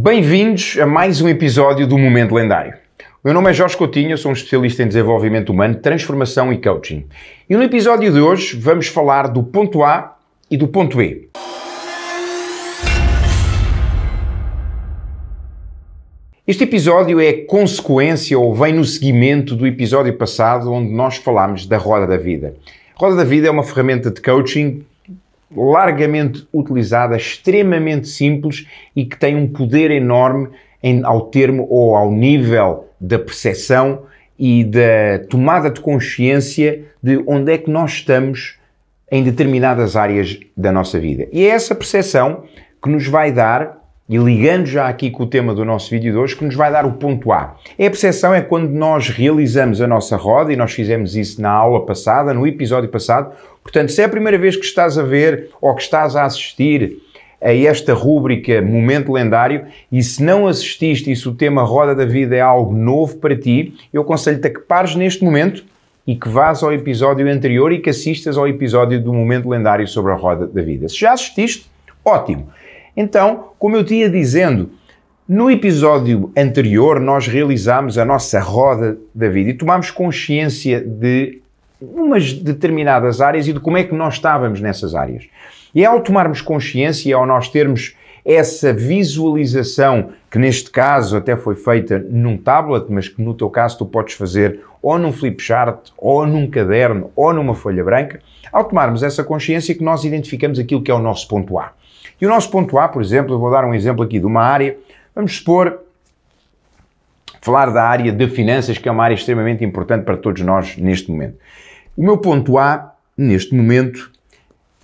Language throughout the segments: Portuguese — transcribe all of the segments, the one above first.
Bem-vindos a mais um episódio do Momento Lendário. O meu nome é Jorge Coutinho, sou um especialista em desenvolvimento humano, transformação e coaching. E no episódio de hoje vamos falar do ponto A e do ponto B. Este episódio é consequência ou vem no seguimento do episódio passado onde nós falámos da roda da vida. A roda da vida é uma ferramenta de coaching largamente utilizada, extremamente simples e que tem um poder enorme em, ao termo ou ao nível da percepção e da tomada de consciência de onde é que nós estamos em determinadas áreas da nossa vida. E é essa percepção que nos vai dar, e ligando já aqui com o tema do nosso vídeo de hoje, que nos vai dar o ponto A. A percepção é quando nós realizamos a nossa roda, e nós fizemos isso na aula passada, no episódio passado, Portanto, se é a primeira vez que estás a ver ou que estás a assistir a esta rúbrica Momento Lendário e se não assististe e se o tema Roda da Vida é algo novo para ti, eu aconselho-te a que pares neste momento e que vás ao episódio anterior e que assistas ao episódio do Momento Lendário sobre a Roda da Vida. Se já assististe, ótimo. Então, como eu tinha dizendo, no episódio anterior nós realizámos a nossa Roda da Vida e tomámos consciência de umas determinadas áreas e de como é que nós estávamos nessas áreas. E ao tomarmos consciência, ao nós termos essa visualização, que neste caso até foi feita num tablet, mas que no teu caso tu podes fazer ou num flipchart, ou num caderno, ou numa folha branca, ao tomarmos essa consciência que nós identificamos aquilo que é o nosso ponto A. E o nosso ponto A, por exemplo, vou dar um exemplo aqui de uma área, vamos supor, falar da área de finanças, que é uma área extremamente importante para todos nós neste momento. O meu ponto A, neste momento,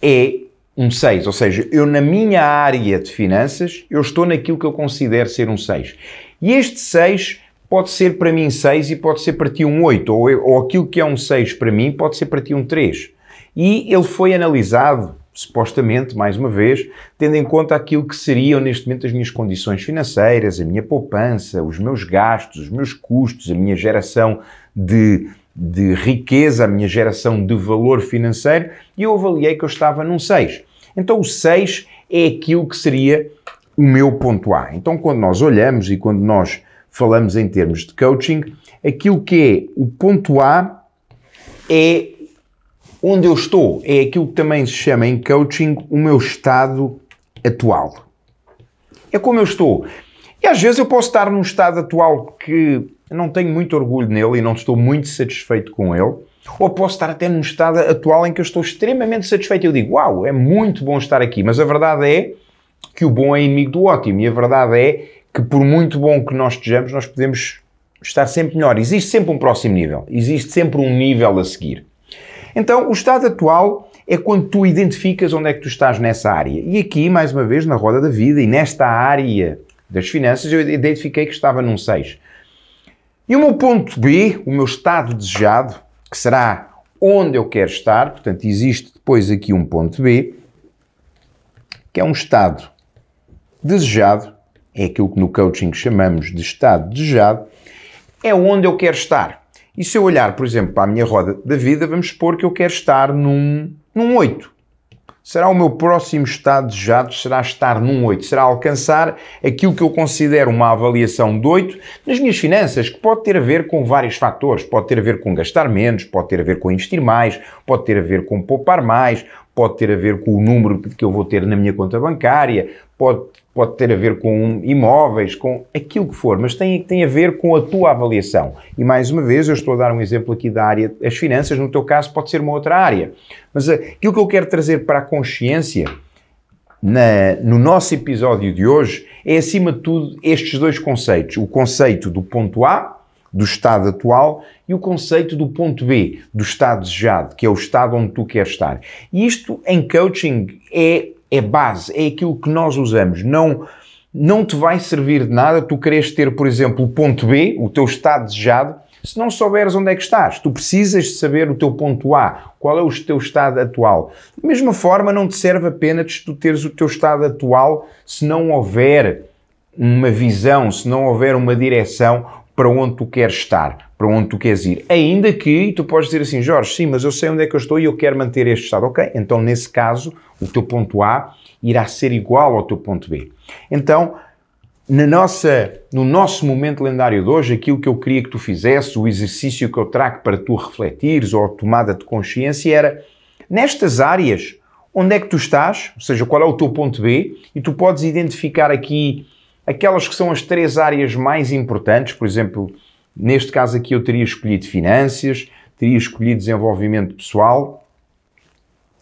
é um 6, ou seja, eu na minha área de finanças, eu estou naquilo que eu considero ser um 6. E este 6 pode ser para mim 6 e pode ser para ti um 8, ou, ou aquilo que é um 6 para mim pode ser para ti um 3. E ele foi analisado, supostamente, mais uma vez, tendo em conta aquilo que seriam neste momento as minhas condições financeiras, a minha poupança, os meus gastos, os meus custos, a minha geração de de riqueza, a minha geração de valor financeiro, e eu avaliei que eu estava num 6. Então o 6 é aquilo que seria o meu ponto A. Então quando nós olhamos e quando nós falamos em termos de coaching, aquilo que é o ponto A é onde eu estou, é aquilo que também se chama em coaching o meu estado atual. É como eu estou. E às vezes eu posso estar num estado atual que não tenho muito orgulho nele e não estou muito satisfeito com ele. Ou posso estar até num estado atual em que eu estou extremamente satisfeito e eu digo, uau, é muito bom estar aqui. Mas a verdade é que o bom é inimigo do ótimo. E a verdade é que por muito bom que nós estejamos, nós podemos estar sempre melhor. Existe sempre um próximo nível. Existe sempre um nível a seguir. Então, o estado atual é quando tu identificas onde é que tu estás nessa área. E aqui, mais uma vez, na roda da vida e nesta área das finanças, eu identifiquei que estava num 6. E o meu ponto B, o meu estado desejado, que será onde eu quero estar, portanto, existe depois aqui um ponto B, que é um estado desejado, é aquilo que no coaching chamamos de estado desejado, é onde eu quero estar. E se eu olhar, por exemplo, para a minha roda da vida, vamos supor que eu quero estar num, num 8 será o meu próximo estado desejado, será estar num 8, será alcançar aquilo que eu considero uma avaliação de 8 nas minhas finanças, que pode ter a ver com vários fatores, pode ter a ver com gastar menos, pode ter a ver com investir mais, pode ter a ver com poupar mais, pode ter a ver com o número que eu vou ter na minha conta bancária, pode pode ter a ver com imóveis, com aquilo que for, mas tem, tem a ver com a tua avaliação. E mais uma vez, eu estou a dar um exemplo aqui da área das finanças, no teu caso pode ser uma outra área. Mas aquilo que eu quero trazer para a consciência na, no nosso episódio de hoje é, acima de tudo, estes dois conceitos: o conceito do ponto A, do estado atual, e o conceito do ponto B, do estado desejado, que é o estado onde tu queres estar. E isto em coaching é é base, é aquilo que nós usamos. Não, não te vai servir de nada tu queres ter, por exemplo, o ponto B, o teu estado desejado, se não souberes onde é que estás. Tu precisas de saber o teu ponto A, qual é o teu estado atual. Da mesma forma, não te serve apenas tu teres o teu estado atual se não houver uma visão, se não houver uma direção para onde tu queres estar, para onde tu queres ir. Ainda que tu podes dizer assim, Jorge, sim, mas eu sei onde é que eu estou e eu quero manter este estado. Ok, então nesse caso, o teu ponto A irá ser igual ao teu ponto B. Então, na nossa, no nosso momento lendário de hoje, aquilo que eu queria que tu fizesse, o exercício que eu trago para tu refletires ou a tomada de consciência era nestas áreas onde é que tu estás, ou seja, qual é o teu ponto B, e tu podes identificar aqui aquelas que são as três áreas mais importantes, por exemplo, neste caso aqui eu teria escolhido finanças, teria escolhido desenvolvimento pessoal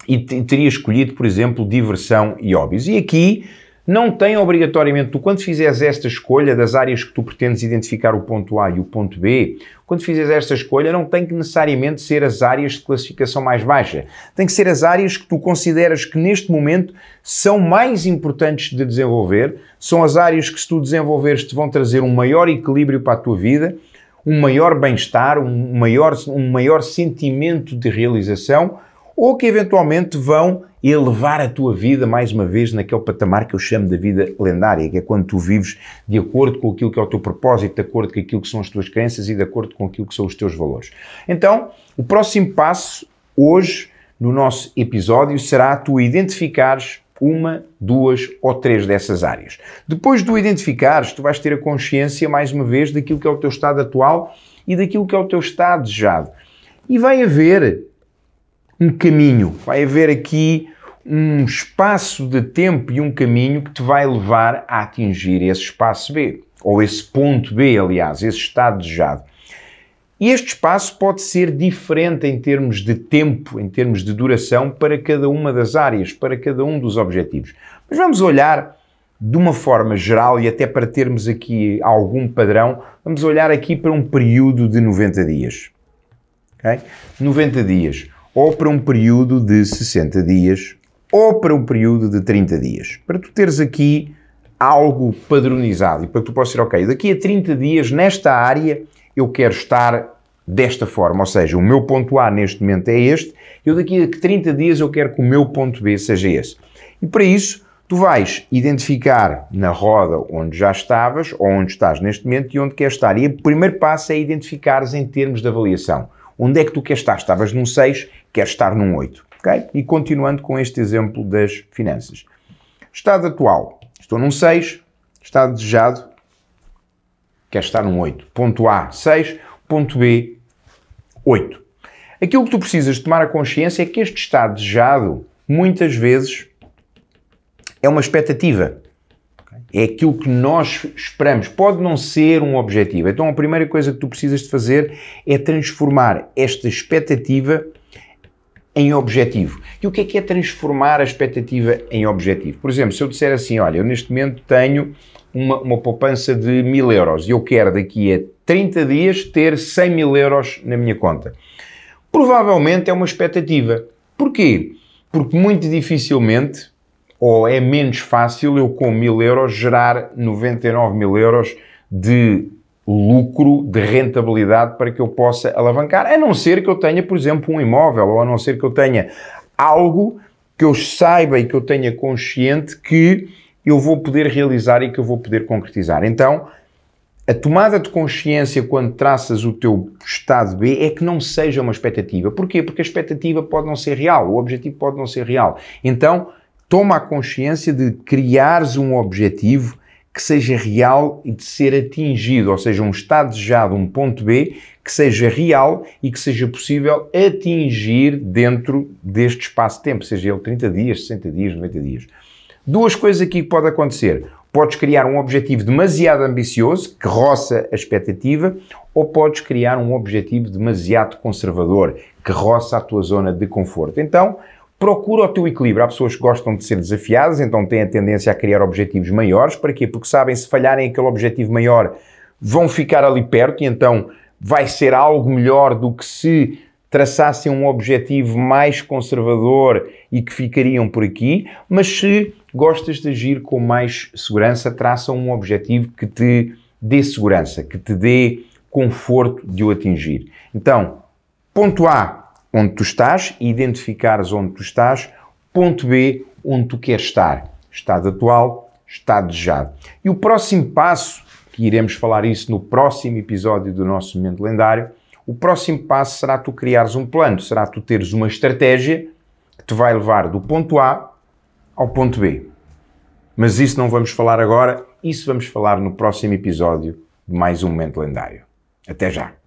e teria escolhido, por exemplo, diversão e hobbies. E aqui não tem obrigatoriamente, tu quando fizeres esta escolha das áreas que tu pretendes identificar o ponto A e o ponto B, quando fizeres esta escolha não tem que necessariamente ser as áreas de classificação mais baixa. Tem que ser as áreas que tu consideras que neste momento são mais importantes de desenvolver, são as áreas que se tu desenvolveres te vão trazer um maior equilíbrio para a tua vida, um maior bem-estar, um maior, um maior sentimento de realização, ou que eventualmente vão elevar a tua vida mais uma vez naquele patamar que eu chamo da vida lendária, que é quando tu vives de acordo com aquilo que é o teu propósito, de acordo com aquilo que são as tuas crenças e de acordo com aquilo que são os teus valores. Então, o próximo passo hoje no nosso episódio será tu identificares uma, duas ou três dessas áreas. Depois de o identificares, tu vais ter a consciência, mais uma vez, daquilo que é o teu estado atual e daquilo que é o teu estado desejado. E vai haver um caminho, vai haver aqui um espaço de tempo e um caminho que te vai levar a atingir esse espaço B, ou esse ponto B, aliás, esse estado desejado. E este espaço pode ser diferente em termos de tempo, em termos de duração, para cada uma das áreas, para cada um dos objetivos. Mas vamos olhar de uma forma geral e até para termos aqui algum padrão, vamos olhar aqui para um período de 90 dias. Okay? 90 dias ou para um período de 60 dias, ou para um período de 30 dias. Para tu teres aqui algo padronizado e para que tu possas ser, ok, daqui a 30 dias nesta área eu quero estar desta forma, ou seja, o meu ponto A neste momento é este, eu daqui a 30 dias eu quero que o meu ponto B seja esse. E para isso, tu vais identificar na roda onde já estavas, ou onde estás neste momento e onde queres estar. E o primeiro passo é identificares em termos de avaliação. Onde é que tu queres estar? Estavas num 6, queres estar num 8. Okay? E continuando com este exemplo das finanças. Estado atual. Estou num 6. Estado desejado. Quer estar num 8. Ponto A, 6. Ponto B, 8. Aquilo que tu precisas tomar a consciência é que este estado desejado, muitas vezes, é uma expectativa. É aquilo que nós esperamos. Pode não ser um objetivo. Então, a primeira coisa que tu precisas de fazer é transformar esta expectativa em objetivo. E o que é que é transformar a expectativa em objetivo? Por exemplo, se eu disser assim, olha, eu neste momento tenho uma, uma poupança de mil euros e eu quero daqui a 30 dias ter 100 mil euros na minha conta. Provavelmente é uma expectativa. Porquê? Porque muito dificilmente, ou é menos fácil, eu com mil euros gerar 99 mil euros de lucro de rentabilidade para que eu possa alavancar, a não ser que eu tenha, por exemplo, um imóvel, ou a não ser que eu tenha algo que eu saiba e que eu tenha consciente que eu vou poder realizar e que eu vou poder concretizar. Então, a tomada de consciência quando traças o teu estado B é que não seja uma expectativa. Porquê? Porque a expectativa pode não ser real, o objetivo pode não ser real. Então, toma a consciência de criares um objetivo que seja real e de ser atingido, ou seja, um estado desejado, um ponto B, que seja real e que seja possível atingir dentro deste espaço de tempo, seja ele 30 dias, 60 dias, 90 dias. Duas coisas aqui que pode acontecer. Podes criar um objetivo demasiado ambicioso, que roça a expectativa, ou podes criar um objetivo demasiado conservador, que roça a tua zona de conforto. Então, procura o teu equilíbrio. Há pessoas que gostam de ser desafiadas, então têm a tendência a criar objetivos maiores. Para quê? Porque sabem se falharem aquele objetivo maior, vão ficar ali perto e então vai ser algo melhor do que se traçassem um objetivo mais conservador e que ficariam por aqui. Mas se gostas de agir com mais segurança, traça um objetivo que te dê segurança, que te dê conforto de o atingir. Então, ponto A, onde tu estás e identificares onde tu estás. Ponto B, onde tu queres estar. Estado atual, estado desejado. E o próximo passo, que iremos falar isso no próximo episódio do nosso Momento Lendário, o próximo passo será tu criares um plano, será tu teres uma estratégia que te vai levar do ponto A ao ponto B. Mas isso não vamos falar agora, isso vamos falar no próximo episódio de mais um Momento Lendário. Até já!